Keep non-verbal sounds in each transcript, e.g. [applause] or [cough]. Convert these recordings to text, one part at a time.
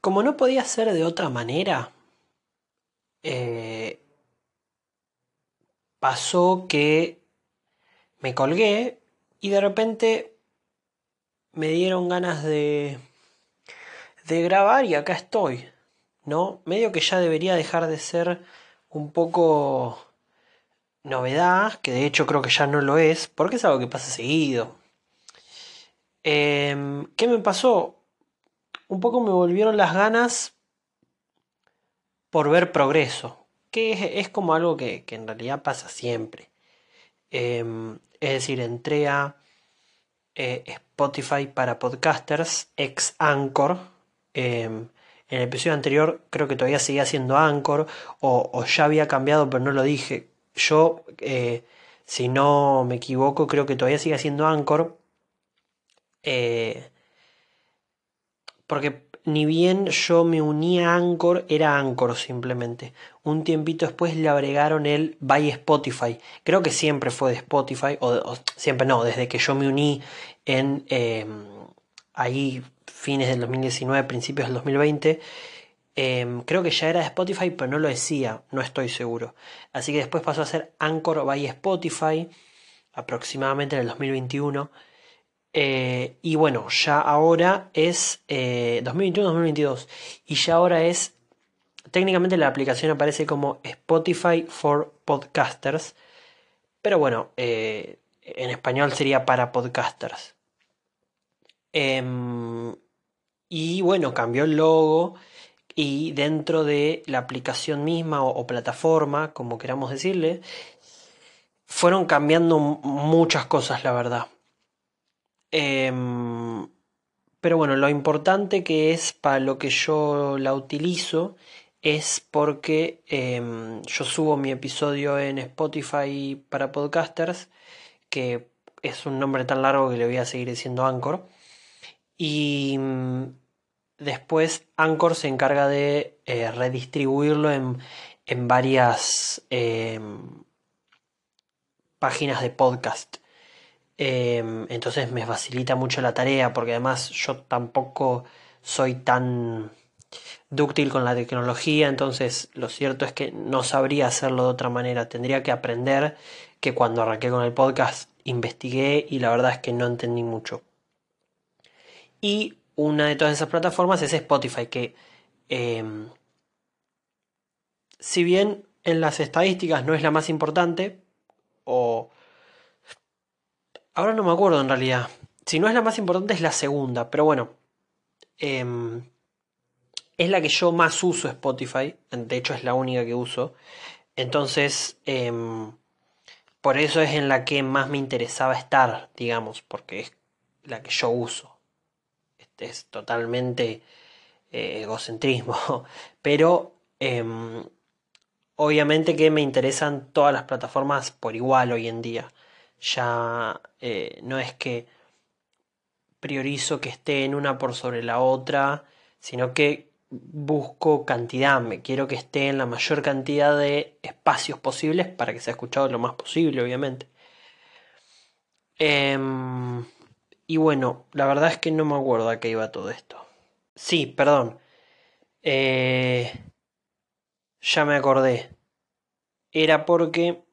como no podía ser de otra manera, eh, pasó que me colgué y de repente me dieron ganas de, de grabar y acá estoy, ¿no? Medio que ya debería dejar de ser un poco novedad, que de hecho creo que ya no lo es, porque es algo que pasa seguido. Em, ¿Qué me pasó? Un poco me volvieron las ganas por ver progreso, que es, como algo que, en realidad pasa siempre. Em, es decir, entré a eh, Spotify para podcasters, ex Anchor. Em, en el episodio anterior creo que todavía seguía siendo Anchor o, ya había cambiado pero no lo dije yo, eh, si no me equivoco, creo que todavía sigue siendo Anchor. Eh, porque ni bien yo me uní a Anchor, era Anchor simplemente. Un tiempito después le agregaron el By Spotify. Creo que siempre fue de Spotify, o, siempre no, desde que yo me uní en em, ahí fines del 2019, principios del 2020. Em, creo que ya era de Spotify, pero no lo decía, no estoy seguro. Así que después pasó a ser Anchor by Spotify, aproximadamente en el 2021. Eh, y bueno, ya ahora es 2021-2022. Eh, y ya ahora es, técnicamente la aplicación aparece como Spotify for Podcasters. Pero bueno, eh, en español sería para podcasters. Em, y bueno, cambió el logo y dentro de la aplicación misma o, plataforma, como queramos decirle, fueron cambiando muchas cosas, la verdad. Em, pero bueno, lo importante que es para lo que yo la utilizo es porque em, yo subo mi episodio en Spotify para podcasters, que es un nombre tan largo que le voy a seguir diciendo Anchor. Y Después Anchor se encarga de eh, redistribuirlo en, varias em, páginas de podcast. Em, entonces me facilita mucho la tarea porque además yo tampoco soy tan dúctil con la tecnología, entonces lo cierto es que no sabría hacerlo de otra manera. Tendría que aprender que cuando arranqué con el podcast investigué y la verdad es que no entendí mucho. Y una de todas esas plataformas es Spotify, que em, si bien en las estadísticas no es la más importante, o... Ahora no me acuerdo en realidad. Si no es la más importante es la segunda, pero bueno. Em, es la que yo más uso Spotify, de hecho es la única que uso. Entonces, em, por eso es en la que más me interesaba estar, digamos, porque es la que yo uso es totalmente eh, egocentrismo, [laughs] pero em, obviamente que me interesan todas las plataformas por igual hoy en día. Ya eh, no es que priorizo que esté en una por sobre la otra, sino que busco cantidad, me quiero que esté en la mayor cantidad de espacios posibles para que sea escuchado lo más posible, obviamente. Em, y bueno, la verdad es que no me acuerdo a qué iba todo esto. Sí, perdón. Eh, ya me acordé. Era porque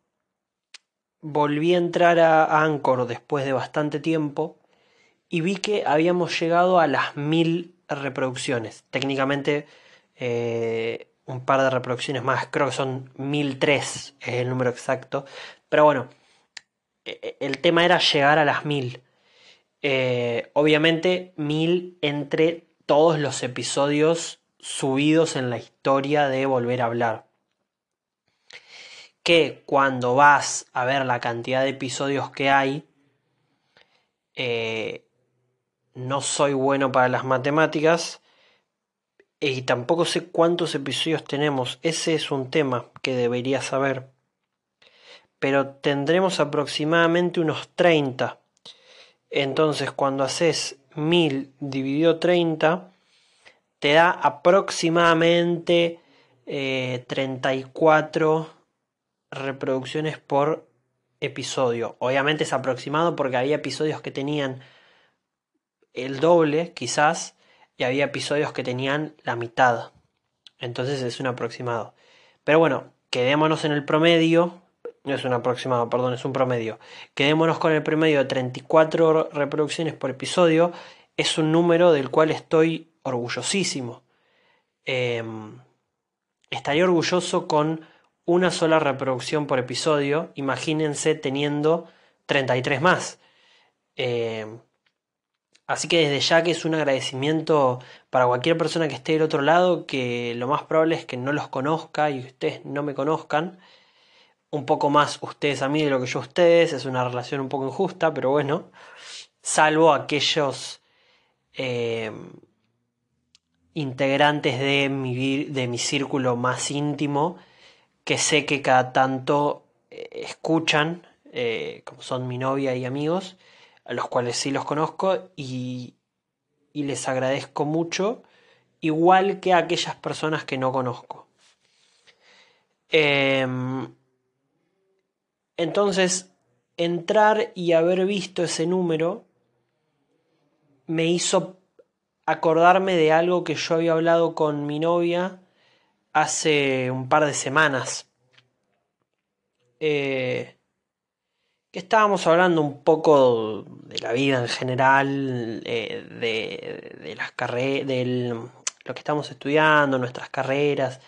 volví a entrar a Anchor después de bastante tiempo y vi que habíamos llegado a las mil reproducciones. Técnicamente eh, un par de reproducciones más, creo que son 1003 es el número exacto. Pero bueno, e, e, el tema era llegar a las mil. Eh, obviamente mil entre todos los episodios subidos en la historia de Volver a hablar. Que cuando vas a ver la cantidad de episodios que hay, eh, no soy bueno para las matemáticas y tampoco sé cuántos episodios tenemos. Ese es un tema que debería saber. Pero tendremos aproximadamente unos 30 entonces cuando haces 1000 dividido 30, te da aproximadamente 34 eh, reproducciones por episodio. Obviamente es aproximado porque había episodios que tenían el doble, quizás. y había episodios que tenían la mitad. Entonces es un aproximado. Pero bueno, quedémonos en el promedio. No es un aproximado, perdón, es un promedio. Quedémonos con el promedio de 34 reproducciones por episodio. Es un número del cual estoy orgullosísimo. Em, estaría orgulloso con una sola reproducción por episodio. Imagínense teniendo 33 más. Em, así que desde ya que es un agradecimiento para cualquier persona que esté del otro lado, que lo más probable es que no los conozca y ustedes no me conozcan. Un poco más ustedes a mí de lo que yo a ustedes. Es una relación un poco injusta, pero bueno. Salvo aquellos em, integrantes de mi, de mi círculo más íntimo que sé que cada tanto eh, escuchan, eh, como son mi novia y amigos, a los cuales sí los conozco y, y les agradezco mucho, igual que a aquellas personas que no conozco. Em, entonces, entrar y haber visto ese número me hizo acordarme de algo que yo había hablado con mi novia hace un par de semanas. Eh, que estábamos hablando un poco de la vida en general, eh, de, las carreras, de lo que estamos estudiando, nuestras carreras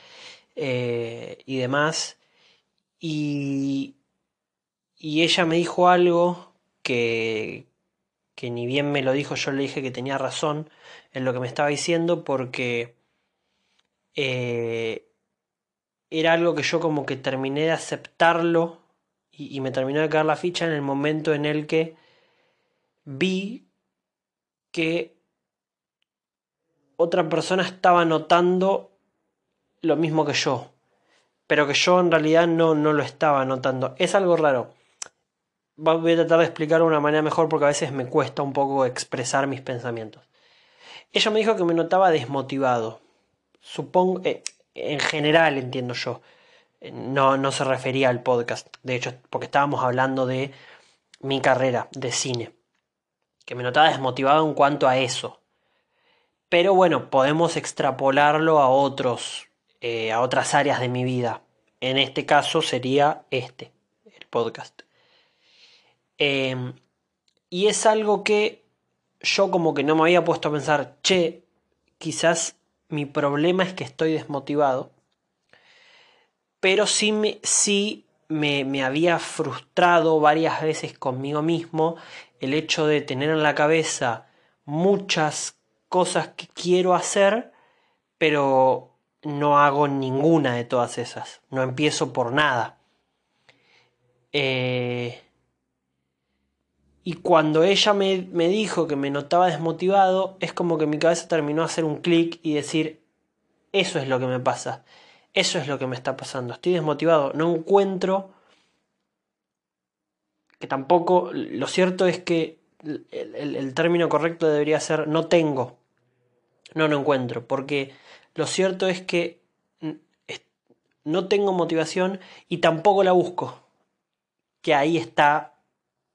eh, y demás. Y, y ella me dijo algo que, que ni bien me lo dijo, yo le dije que tenía razón en lo que me estaba diciendo porque eh, era algo que yo como que terminé de aceptarlo y, me terminó de caer la ficha en el momento en el que vi que otra persona estaba notando lo mismo que yo, pero que yo en realidad no, no lo estaba notando. Es algo raro voy a tratar de explicarlo de una manera mejor porque a veces me cuesta un poco expresar mis pensamientos. Ella me dijo que me notaba desmotivado. Supongo, eh, en general entiendo yo. Eh, no, no se refería al podcast, de hecho, porque estábamos hablando de mi carrera de cine. Que me notaba desmotivado en cuanto a eso. Pero bueno, podemos extrapolarlo a otros, eh, a otras áreas de mi vida. En este caso sería este, el podcast. Em, y es algo que yo como que no me había puesto a pensar, che, quizás mi problema es que estoy desmotivado. Pero sí me, sí me, me había frustrado varias veces conmigo mismo el hecho de tener en la cabeza muchas cosas que quiero hacer, pero no hago ninguna de todas esas. No empiezo por nada. Eh, y cuando ella me, dijo que me notaba desmotivado, es como que mi cabeza terminó a hacer un clic y decir, eso es lo que me pasa, eso es lo que me está pasando, estoy desmotivado, no encuentro, que tampoco, lo cierto es que el, el término correcto debería ser no tengo, no, no encuentro, porque lo cierto es que no tengo motivación y tampoco la busco, que ahí está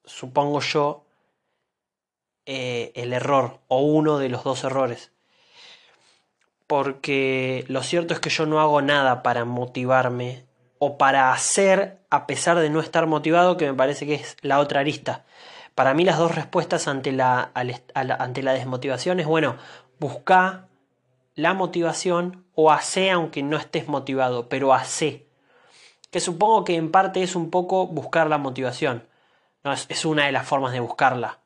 supongo yo, eh, el error o uno de los dos errores. Porque lo cierto es que yo no hago nada para motivarme o para hacer a pesar de no estar motivado, que me parece que es la otra arista. Para mí las dos respuestas ante la, ante la desmotivación es, bueno, busca la motivación o hace aunque no estés motivado, pero hace. Que supongo que en parte es un poco buscar la motivación. No, es, una de las formas de buscarla.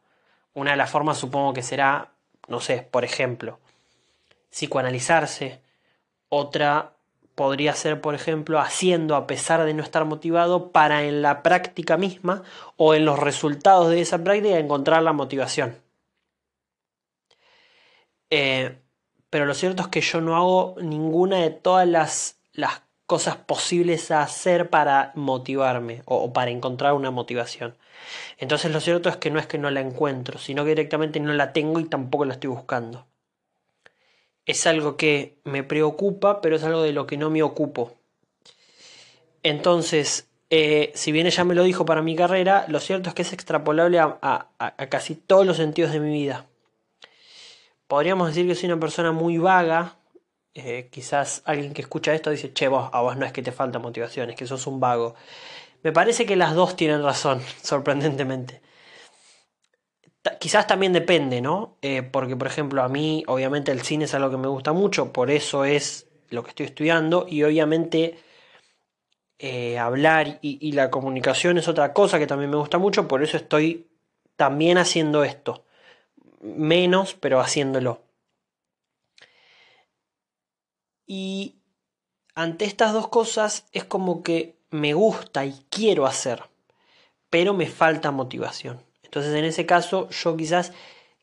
Una de las formas supongo que será, no sé, por ejemplo, psicoanalizarse. Otra podría ser, por ejemplo, haciendo a pesar de no estar motivado para en la práctica misma o en los resultados de esa práctica encontrar la motivación. Eh, pero lo cierto es que yo no hago ninguna de todas las, las cosas posibles a hacer para motivarme o, para encontrar una motivación. Entonces lo cierto es que no es que no la encuentro, sino que directamente no la tengo y tampoco la estoy buscando. Es algo que me preocupa, pero es algo de lo que no me ocupo. Entonces, eh, si bien ella me lo dijo para mi carrera, lo cierto es que es extrapolable a, a casi todos los sentidos de mi vida. podríamos decir que soy una persona muy vaga. Eh, quizás alguien que escucha esto dice, che, vos, a vos no es que te falta motivación, es que sos un vago. Me parece que las dos tienen razón, [laughs] sorprendentemente. quizás también depende, ¿no? Eh, porque, por ejemplo, a mí, obviamente, el cine es algo que me gusta mucho, por eso es lo que estoy estudiando, y obviamente eh, hablar y, la comunicación es otra cosa que también me gusta mucho, por eso estoy también haciendo esto. Menos, pero haciéndolo. Y ante estas dos cosas es como que me gusta y quiero hacer, pero me falta motivación. Entonces en ese caso yo quizás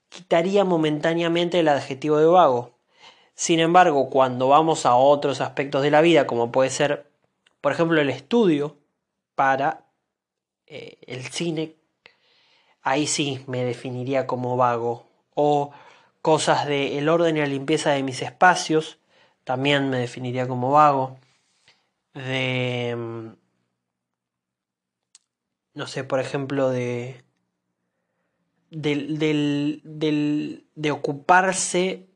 quitaría momentáneamente el adjetivo de vago. Sin embargo, cuando vamos a otros aspectos de la vida, como puede ser por ejemplo, el estudio para eh, el cine, ahí sí me definiría como vago. O cosas de el orden y la limpieza de mis espacios, también me definiría como vago. De, mm, no sé, por ejemplo, de, del, de ocuparse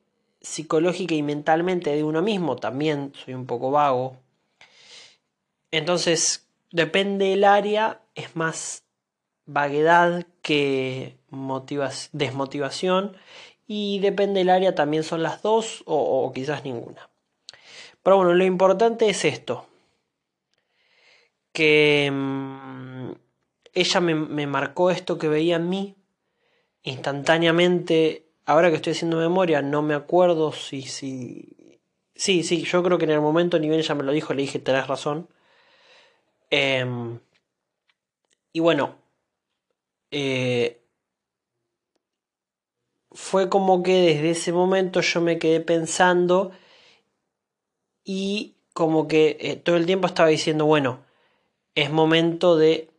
psicológica y mentalmente de uno mismo, también soy un poco vago. Entonces, depende del área, es más vaguedad que desmotivación y depende del área también son las dos o, quizás ninguna. Pero bueno, lo importante es esto, que mm, ella me, marcó esto que veía en mí instantáneamente. Ahora que estoy haciendo memoria, no me acuerdo si, si... Sí, sí, yo creo que en el momento nivel ella me lo dijo, le dije, tenés razón. Em, y bueno, eh, fue como que desde ese momento yo me quedé pensando y como que eh, todo el tiempo estaba diciendo, bueno, es momento de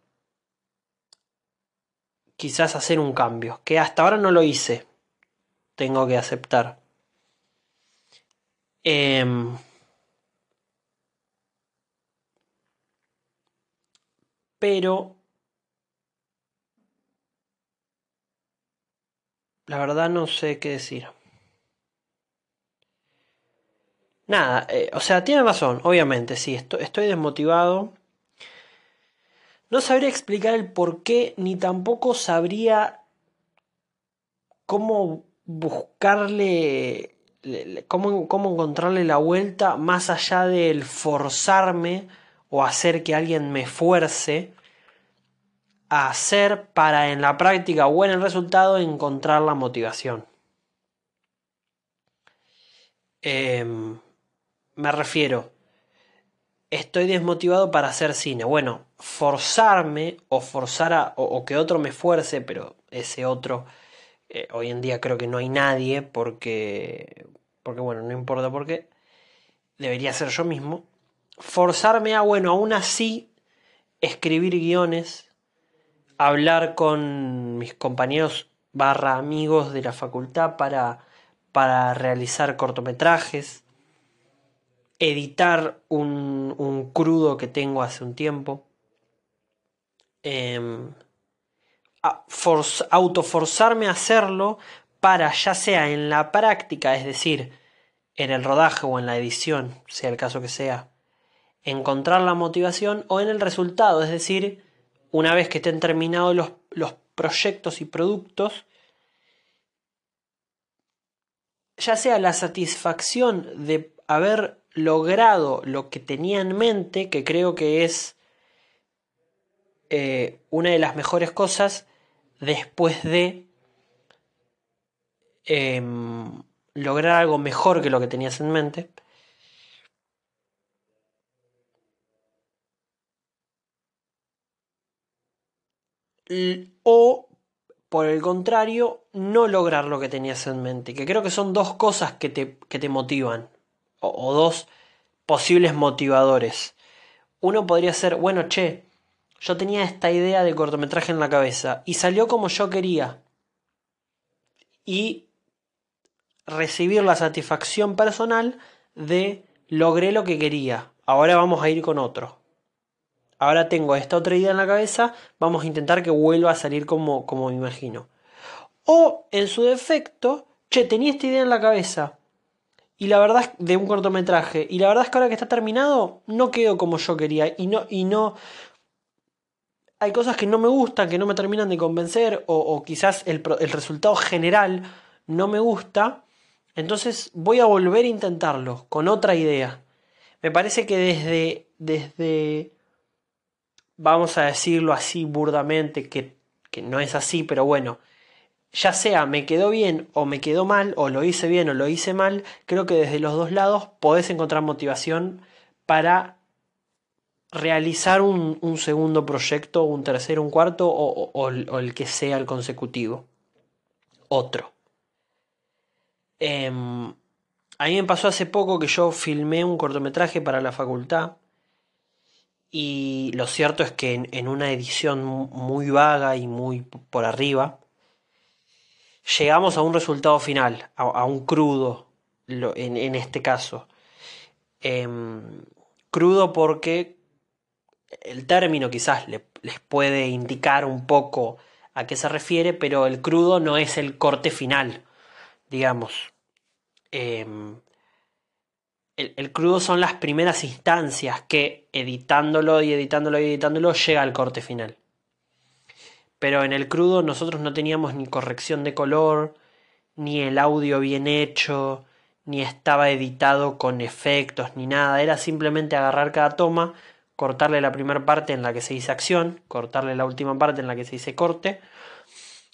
quizás hacer un cambio, que hasta ahora no lo hice, tengo que aceptar. Em, pero la verdad no sé qué decir. Nada, eh, o sea, tiene razón, obviamente, sí, estoy, desmotivado. No sabría explicar el por qué, ni tampoco sabría cómo buscarle, cómo, cómo encontrarle la vuelta más allá del forzarme o hacer que alguien me fuerce a hacer para en la práctica o en el resultado encontrar la motivación. Em, me refiero, estoy desmotivado para hacer cine. Bueno, forzarme o forzar a, o, que otro me fuerce, pero ese otro eh, hoy en día creo que no hay nadie porque, porque bueno, no importa por qué, debería ser yo mismo forzarme a, bueno, aún así, escribir guiones, hablar con mis compañeros barra amigos de la facultad para, para realizar cortometrajes, editar un, un, crudo que tengo hace un tiempo, eh, autoforzarme a hacerlo para ya sea en la práctica, es decir, en el rodaje o en la edición, sea el caso que sea, encontrar la motivación o en el resultado, es decir, una vez que estén terminados los, los proyectos y productos, ya sea la satisfacción de haber logrado lo que tenía en mente, que creo que es eh, una de las mejores cosas después de em, lograr algo mejor que lo que tenías en mente, o por el contrario, no lograr lo que tenías en mente, que creo que son dos cosas que te, que te motivan, o, dos posibles motivadores. Uno podría ser, bueno, che, yo tenía esta idea de cortometraje en la cabeza y salió como yo quería. Y recibir la satisfacción personal de logré lo que quería, ahora vamos a ir con otro ahora tengo esta otra idea en la cabeza, vamos a intentar que vuelva a salir como, como me imagino. O, en su defecto, che, tenía esta idea en la cabeza. Y la verdad es de un cortometraje. Y la verdad es que ahora que está terminado, no quedó como yo quería. Y no, y no. Hay cosas que no me gustan, que no me terminan de convencer. O, quizás el, el resultado general no me gusta. Entonces voy a volver a intentarlo con otra idea. Me parece que desde. desde. Vamos a decirlo así burdamente, que, que no es así, pero bueno ya sea me quedó bien o me quedó mal, o lo hice bien o lo hice mal, creo que desde los dos lados podés encontrar motivación para realizar un, segundo proyecto, un tercero, un cuarto o, el que sea el consecutivo. Otro. Em, a mí me pasó hace poco que yo filmé un cortometraje para la facultad y lo cierto es que en una edición muy vaga y muy por arriba, llegamos a un resultado final, a, un crudo, en, este caso. Em, crudo porque el término quizás les puede indicar un poco a qué se refiere, pero el crudo no es el corte final, digamos. Em, el, el, crudo son las primeras instancias que editándolo y editándolo y editándolo llega al corte final pero en el crudo nosotros no teníamos ni corrección de color, ni el audio bien hecho, ni estaba editado con efectos, ni nada. Era simplemente agarrar cada toma, cortarle la primera parte en la que se dice acción, cortarle la última parte en la que se dice corte,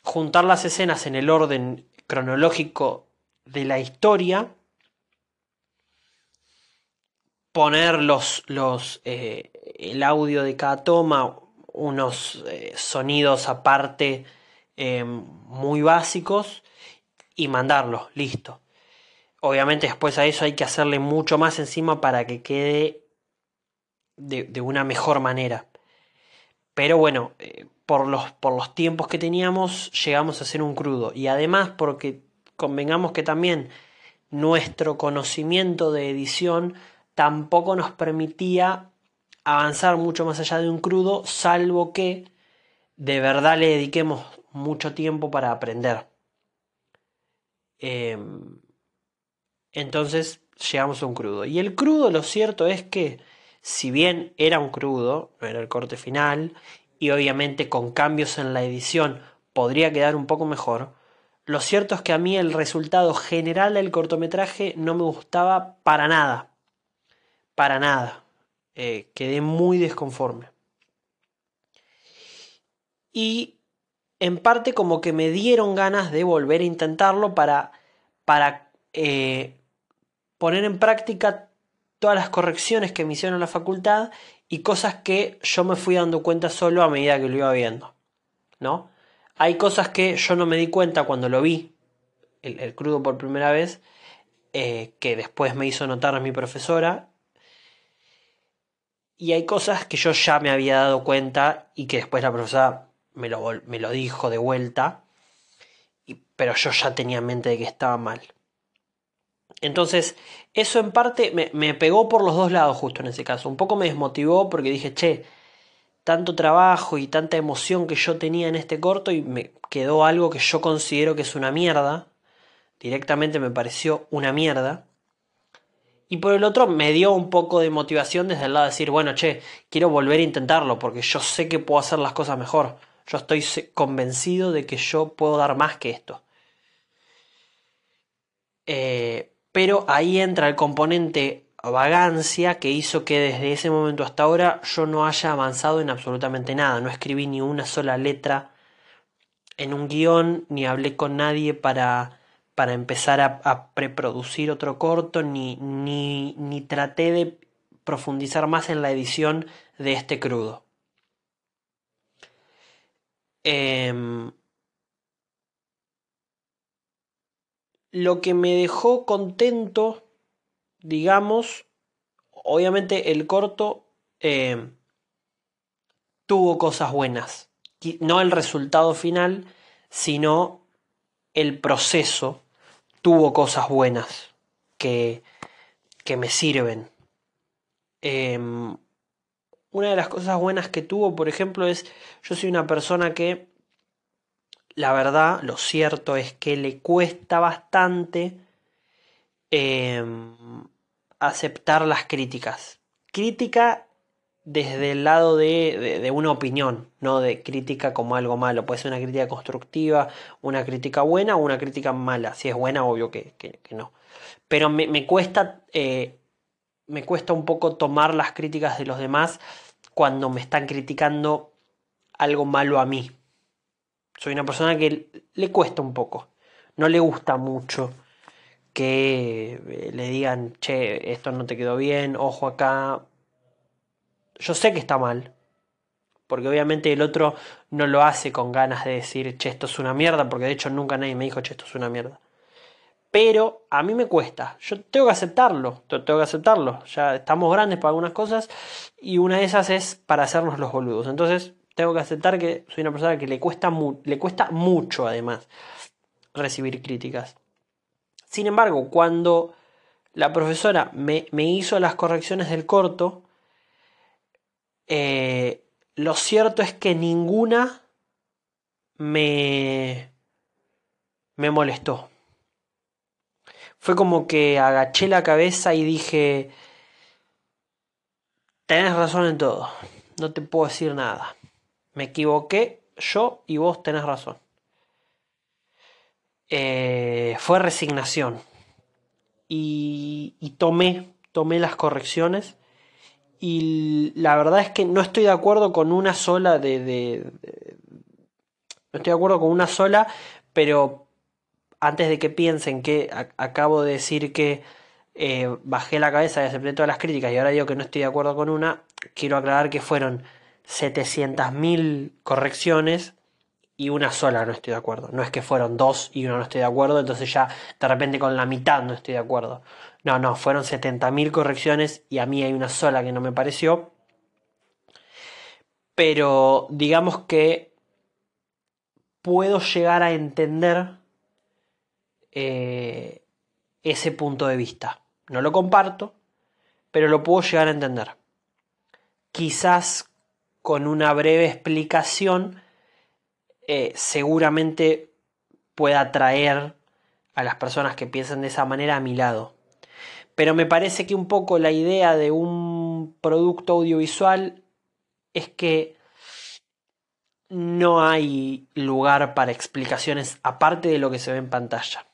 juntar las escenas en el orden cronológico de la historia, poner los, los, eh, el audio de cada toma unos eh, sonidos aparte eh, muy básicos y mandarlo, listo. Obviamente después a eso hay que hacerle mucho más encima para que quede de, una mejor manera. Pero bueno, eh, por, los, por los tiempos que teníamos llegamos a hacer un crudo. Y además porque convengamos que también nuestro conocimiento de edición tampoco nos permitía avanzar mucho más allá de un crudo, salvo que de verdad le dediquemos mucho tiempo para aprender. Em, entonces llegamos a un crudo. Y el crudo lo cierto es que, si bien era un crudo, no era el corte final, y obviamente con cambios en la edición podría quedar un poco mejor, lo cierto es que a mí el resultado general del cortometraje no me gustaba para nada. Para nada. Eh, quedé muy desconforme. Y en parte como que me dieron ganas de volver a intentarlo para, para eh, poner en práctica todas las correcciones que me hicieron en la facultad y cosas que yo me fui dando cuenta solo a medida que lo iba viendo. ¿No? Hay cosas que yo no me di cuenta cuando lo vi, el, crudo por primera vez, eh, que después me hizo notar mi profesora y hay cosas que yo ya me había dado cuenta y que después la profesora me lo, me lo dijo de vuelta, pero yo ya tenía en mente de que estaba mal. Entonces, eso en parte me, me, pegó por los dos lados justo en ese caso. Un poco me desmotivó porque dije, che, tanto trabajo y tanta emoción que yo tenía en este corto y me quedó algo que yo considero que es una mierda. Directamente me pareció una mierda. Y por el otro me dio un poco de motivación desde el lado de decir, bueno, che, quiero volver a intentarlo porque yo sé que puedo hacer las cosas mejor. Yo estoy convencido de que yo puedo dar más que esto. Eh, pero ahí entra el componente vagancia que hizo que desde ese momento hasta ahora yo no haya avanzado en absolutamente nada. No escribí ni una sola letra en un guion, ni hablé con nadie para para empezar a, preproducir otro corto, ni, ni, ni traté de profundizar más en la edición de este crudo. Em, lo que me dejó contento, digamos, obviamente el corto em, tuvo cosas buenas. No el resultado final, sino el proceso tuvo cosas buenas que, que me sirven. Em, una de las cosas buenas que tuvo, por ejemplo, es yo soy una persona que la verdad, lo cierto es que le cuesta bastante em, aceptar las críticas. Crítica desde el lado de, una opinión, no de crítica como algo malo. Puede ser una crítica constructiva, una crítica buena o una crítica mala. Si es buena, obvio que, no. Pero me, cuesta, eh, me cuesta un poco tomar las críticas de los demás cuando me están criticando algo malo a mí. Soy una persona que le cuesta un poco, no le gusta mucho que eh, le digan, che, esto no te quedó bien, ojo acá. Yo sé que está mal, porque obviamente el otro no lo hace con ganas de decir, che, esto es una mierda, porque de hecho nunca nadie me dijo, che, esto es una mierda. Pero a mí me cuesta, yo tengo que aceptarlo, tengo que aceptarlo, ya estamos grandes para algunas cosas y una de esas es para hacernos los boludos. Entonces tengo que aceptar que soy una persona que le cuesta, le cuesta mucho además recibir críticas. Sin embargo, cuando la profesora me, hizo las correcciones del corto, eh, lo cierto es que ninguna me, me molestó. Fue como que agaché la cabeza y dije, tenés razón en todo, no te puedo decir nada. Me equivoqué yo y vos tenés razón. Eh, fue resignación. Y, tomé, tomé las correcciones. Y la verdad es que no estoy de acuerdo con una sola de, no estoy de acuerdo con una sola, pero antes de que piensen que acabo de decir que eh, bajé la cabeza y acepté todas las críticas y ahora digo que no estoy de acuerdo con una, quiero aclarar que fueron 700.000 correcciones y una sola no estoy de acuerdo. No es que fueron dos y una no estoy de acuerdo, entonces ya de repente con la mitad no estoy de acuerdo. No, no, fueron 70.000 correcciones y a mí hay una sola que no me pareció. Pero digamos que puedo llegar a entender eh, ese punto de vista. No lo comparto, pero lo puedo llegar a entender. Quizás con una breve explicación eh, seguramente pueda atraer a las personas que piensan de esa manera a mi lado. Pero me parece que un poco la idea de un producto audiovisual es que no hay lugar para explicaciones aparte de lo que se ve en pantalla.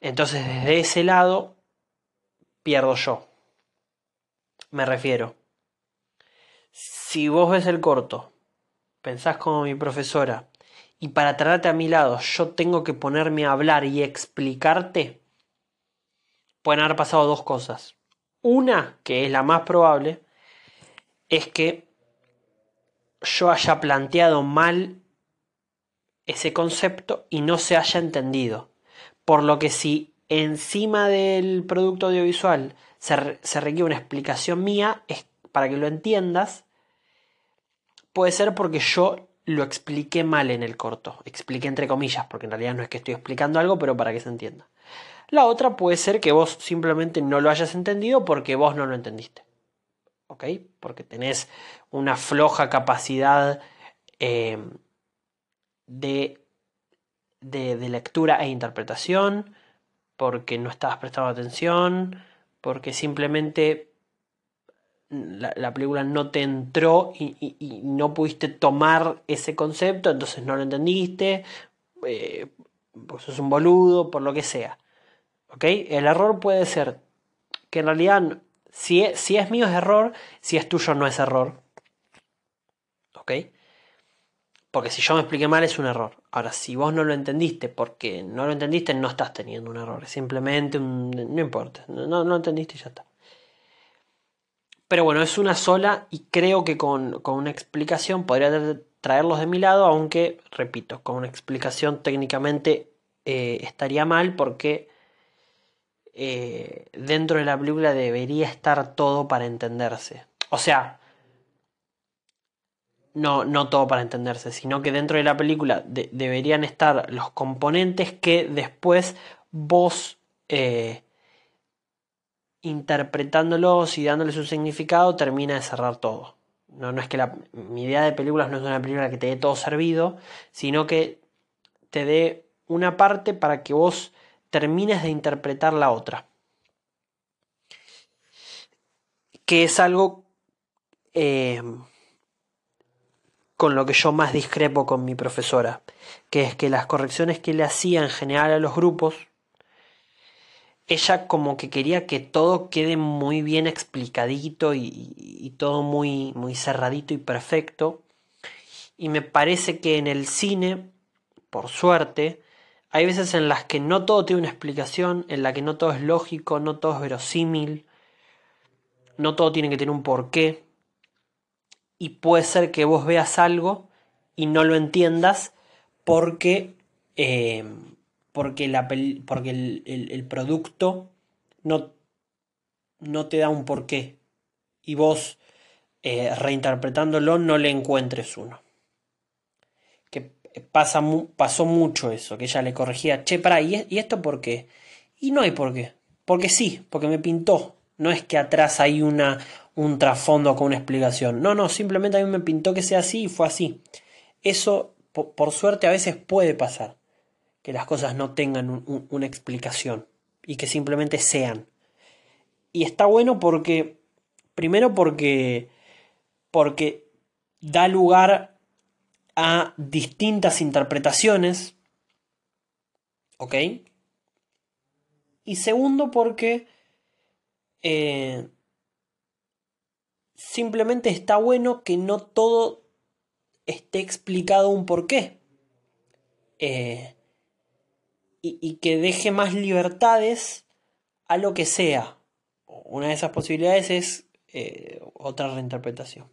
Entonces desde ese lado pierdo yo. Me refiero si vos ves el corto, pensás como mi profesora, y para traerte a mi lado yo tengo que ponerme a hablar y explicarte, pueden haber pasado dos cosas. Una, que es la más probable, es que yo haya planteado mal ese concepto y no se haya entendido. Por lo que si encima del producto audiovisual se, se requiere una explicación mía, es para que lo entiendas, puede ser porque yo lo expliqué mal en el corto. Expliqué entre comillas, porque en realidad no es que estoy explicando algo, pero para que se entienda. La otra puede ser que vos simplemente no lo hayas entendido porque vos no lo entendiste. ¿Ok? Porque tenés una floja capacidad eh, de, de, de lectura e interpretación, porque no estabas prestando atención, porque simplemente la, película no te entró y, no pudiste tomar ese concepto, entonces no lo entendiste, pues sos un boludo, por lo que sea. ¿Ok? El error puede ser que en realidad, si es, si es mío es error, si es tuyo no es error. ¿Ok? Porque si yo me expliqué mal es un error. Ahora, si vos no lo entendiste porque no lo entendiste, no estás teniendo un error. Es simplemente un... No importa. No, no lo entendiste y ya está. Pero bueno, es una sola y creo que con, una explicación podría traerlos de mi lado, aunque, repito, con una explicación técnicamente eh, estaría mal porque eh, dentro de la película debería estar todo para entenderse. O sea, no, no todo para entenderse, sino que dentro de la película deberían estar los componentes que después vos eh, interpretándolos y dándoles un significado, termina de cerrar todo. no, no es que la, mi idea de películas no es una película que te dé todo servido, sino que te dé una parte para que vos termines de interpretar la otra. Que es algo eh, con lo que yo más discrepo con mi profesora, que es que las correcciones que le hacía en general a los grupos, ella como que quería que todo quede muy bien explicadito y, todo muy, muy cerradito y perfecto. Y me parece que en el cine, por suerte, hay veces en las que no todo tiene una explicación, en la que no todo es lógico, no todo es verosímil, no todo tiene que tener un porqué. Y puede ser que vos veas algo y no lo entiendas porque eh, porque, el, producto no, te da un porqué y vos eh, reinterpretándolo no le encuentres uno. Que pasó mucho eso, que ella le corregía, che, para, ¿y, ¿y esto por qué? Y no hay por qué, porque sí, porque me pintó. No es que atrás hay un trasfondo con una explicación. No, no, simplemente a mí me pintó que sea así y fue así. Eso, por suerte, a veces puede pasar que las cosas no tengan una explicación y que simplemente sean. Y está bueno porque, primero porque, porque da lugar a distintas interpretaciones, ¿ok? Y segundo porque eh, simplemente está bueno que no todo esté explicado un porqué. Eh, y, que deje más libertades a lo que sea. Una de esas posibilidades es eh, otra reinterpretación.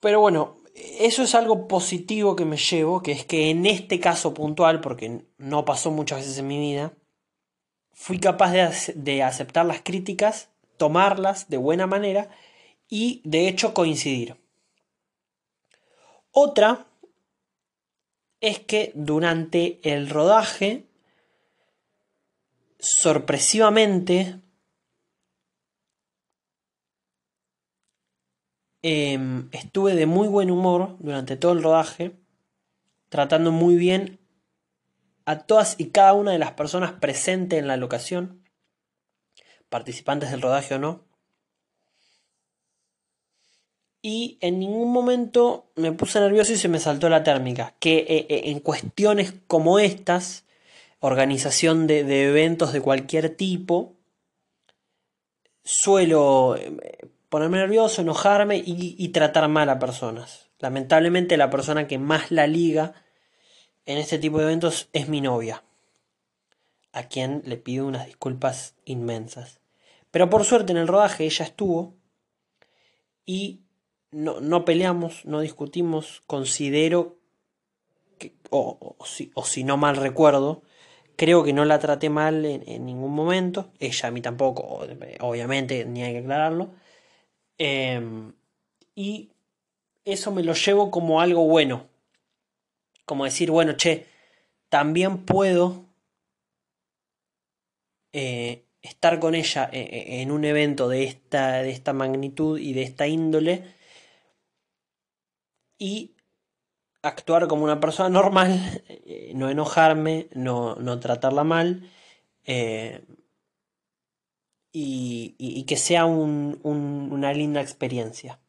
Pero bueno, eso es algo positivo que me llevo, que es que en este caso puntual, porque no pasó muchas veces en mi vida, fui capaz de, de aceptar las críticas, tomarlas de buena manera y de hecho coincidir. Otra es que durante el rodaje, sorpresivamente, em, estuve de muy buen humor durante todo el rodaje, tratando muy bien a todas y cada una de las personas presentes en la locación, participantes del rodaje o no y en ningún momento me puse nervioso y se me saltó la térmica. Que eh, eh, en cuestiones como estas, organización de, eventos de cualquier tipo, suelo eh, ponerme nervioso, enojarme y, y, tratar mal a personas. Lamentablemente la persona que más la liga en este tipo de eventos es mi novia, a quien le pido unas disculpas inmensas. Pero por suerte en el rodaje ella estuvo y no, no peleamos, no discutimos, considero, que, o, si, no mal recuerdo, creo que no la traté mal en, ningún momento, ella a mí tampoco, obviamente, ni hay que aclararlo, em, y eso me lo llevo como algo bueno, como decir, bueno, che, también puedo eh, estar con ella eh, eh, en un evento de esta, de esta magnitud y de esta índole y actuar como una persona normal, eh, no enojarme, no, tratarla mal eh, y, que sea una linda experiencia.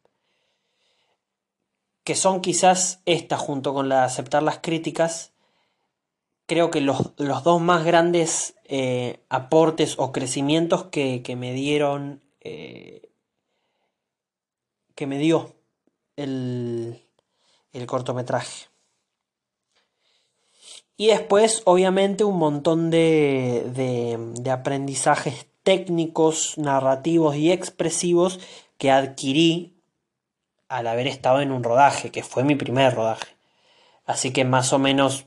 Que son quizás estas junto con la de aceptar las críticas, creo que los, dos más grandes eh, aportes o crecimientos que, que me dieron, que me dio el, el cortometraje. Y después, obviamente, un montón de, de, aprendizajes técnicos, narrativos y expresivos que adquirí al haber estado en un rodaje, que fue mi primer rodaje. Así que más o menos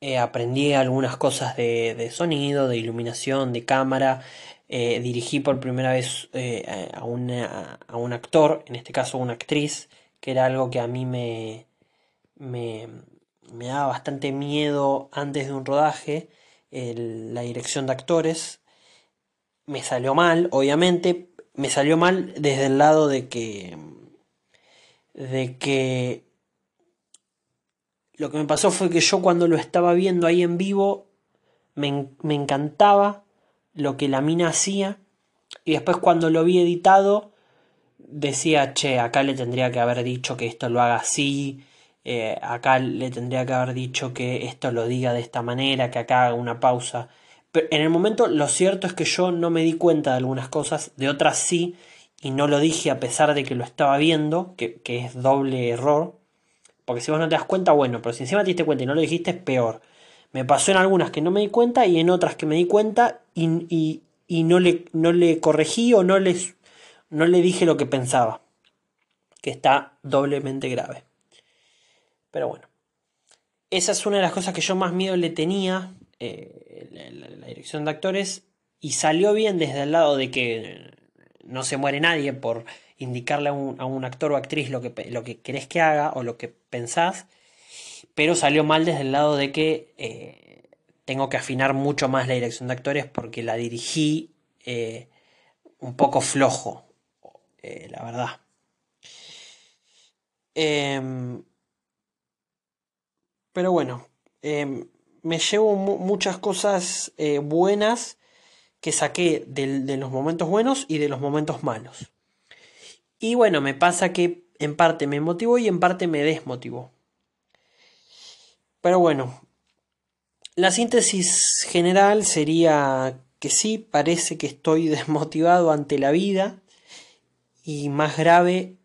eh, aprendí algunas cosas de, de, sonido, de iluminación, de cámara, eh, dirigí por primera vez eh, a, a, un actor, en este caso una actriz, que era algo que a mí me, me, daba bastante miedo antes de un rodaje, la dirección de actores. Me salió mal, obviamente, me salió mal desde el lado de que de que lo que me pasó fue que yo cuando lo estaba viendo ahí en vivo me, me encantaba lo que la mina hacía y después cuando lo vi editado decía, che, acá le tendría que haber dicho que esto lo haga así, eh, acá le tendría que haber dicho que esto lo diga de esta manera, que acá haga una pausa. Pero en el momento lo cierto es que yo no me di cuenta de algunas cosas, de otras sí, y no lo dije a pesar de que lo estaba viendo, que, es doble error. Porque si vos no te das cuenta, bueno, pero si encima te diste cuenta y no lo dijiste, es peor. Me pasó en algunas que no me di cuenta y en otras que me di cuenta y, no, le, no le corregí o no, les, no le dije lo que pensaba. Que está doblemente grave. Pero bueno, esa es una de las cosas que yo más miedo le tenía, eh, la, dirección de actores, y salió bien desde el lado de que no se muere nadie por indicarle a un, actor o actriz lo que, lo que querés que haga o lo que pensás, pero salió mal desde el lado de que eh, tengo que afinar mucho más la dirección de actores porque la dirigí eh, un poco flojo, la verdad. Em, pero bueno, em, me llevo muchas cosas eh, buenas que saqué de, los momentos buenos y de los momentos malos. Y bueno, me pasa que en parte me motivó y en parte me desmotivó. Pero bueno, la síntesis general sería que sí, parece que estoy [laughs] desmotivado ante la vida y más grave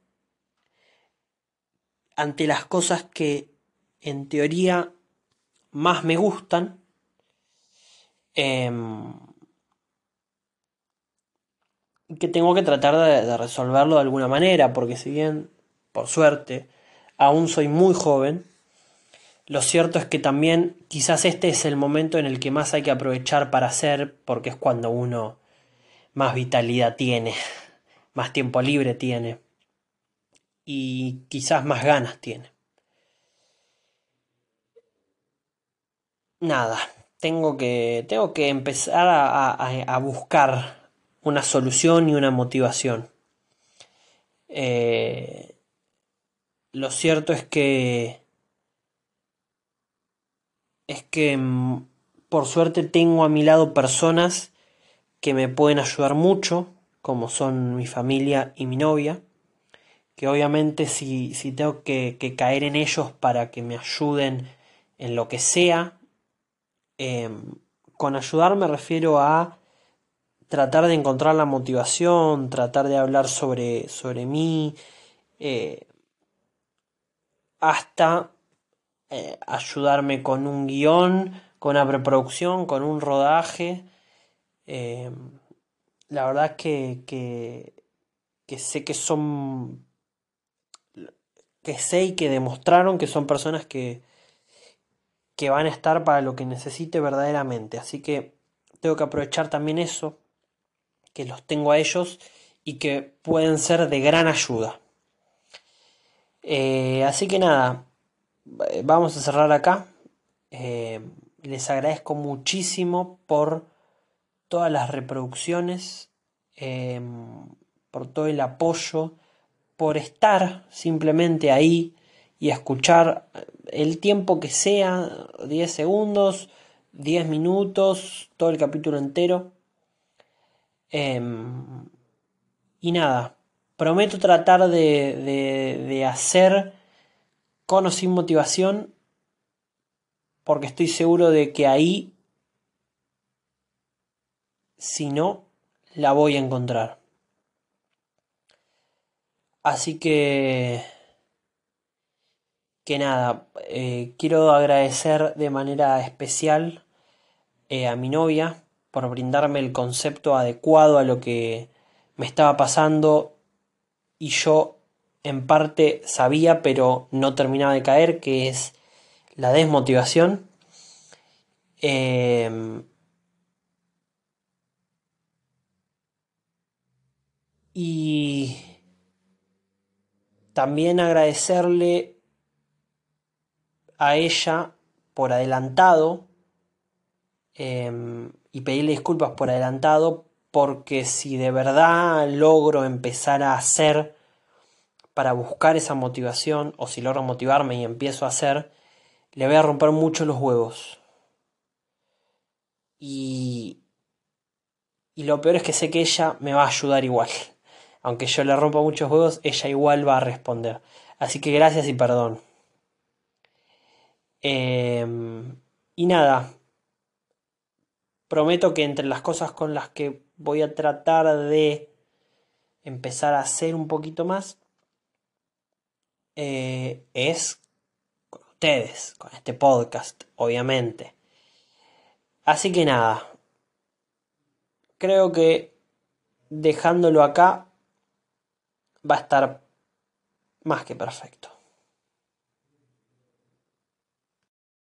ante las cosas que en teoría más me gustan. Em, que tengo que tratar de, resolverlo de alguna manera, porque si bien, por suerte, aún soy muy joven, lo cierto es que también quizás este es el momento en el que más hay que aprovechar para hacer, porque es cuando uno más vitalidad tiene, [laughs] más tiempo libre tiene y quizás más ganas tiene. nada, tengo que, tengo que empezar a, buscar una solución y una motivación. Eh, lo cierto es que es que mm, por suerte tengo a mi lado personas que me pueden ayudar mucho, como son mi familia y mi novia, que obviamente si, si tengo que, caer en ellos para que me ayuden en lo que sea, Em, con ayudar me refiero a tratar de encontrar la motivación, tratar de hablar sobre, sobre mí, eh, hasta eh, ayudarme con un guion, con una preproducción, con un rodaje. Em, la verdad que, que, que sé que son que sé y que demostraron que son personas que, que van a estar para lo que necesite verdaderamente. Así que tengo que aprovechar también eso, que los tengo a ellos y que pueden ser de gran ayuda. Eh, así que nada, vamos a cerrar acá. Eh, les agradezco muchísimo por todas las reproducciones, eh, por todo el apoyo, por estar simplemente ahí y escuchar el tiempo que sea, 10 segundos, 10 minutos, todo el capítulo entero. Em, y nada, prometo tratar de, de, hacer sin motivación, porque estoy seguro de que ahí, si no, la voy a encontrar. Así que que nada, eh, quiero agradecer de manera especial eh, a mi novia por brindarme el concepto adecuado a lo que me estaba pasando y yo en parte sabía pero no terminaba de caer que es la desmotivación. Em, y también agradecerle a ella por adelantado em, y pedirle disculpas por adelantado porque si de verdad logro empezar a hacer para buscar esa motivación, o si logro motivarme y empiezo a hacer, le voy a romper mucho los huevos. Y, y lo peor es que sé que ella me va a ayudar igual. [laughs] Aunque yo le rompa muchos huevos, ella igual va a responder. Así que gracias y perdón. Em, y nada, prometo que entre las cosas con las que voy a tratar de empezar a hacer un poquito más eh, es con ustedes, con este podcast, obviamente. Así que nada, creo que dejándolo acá va a estar más que perfecto.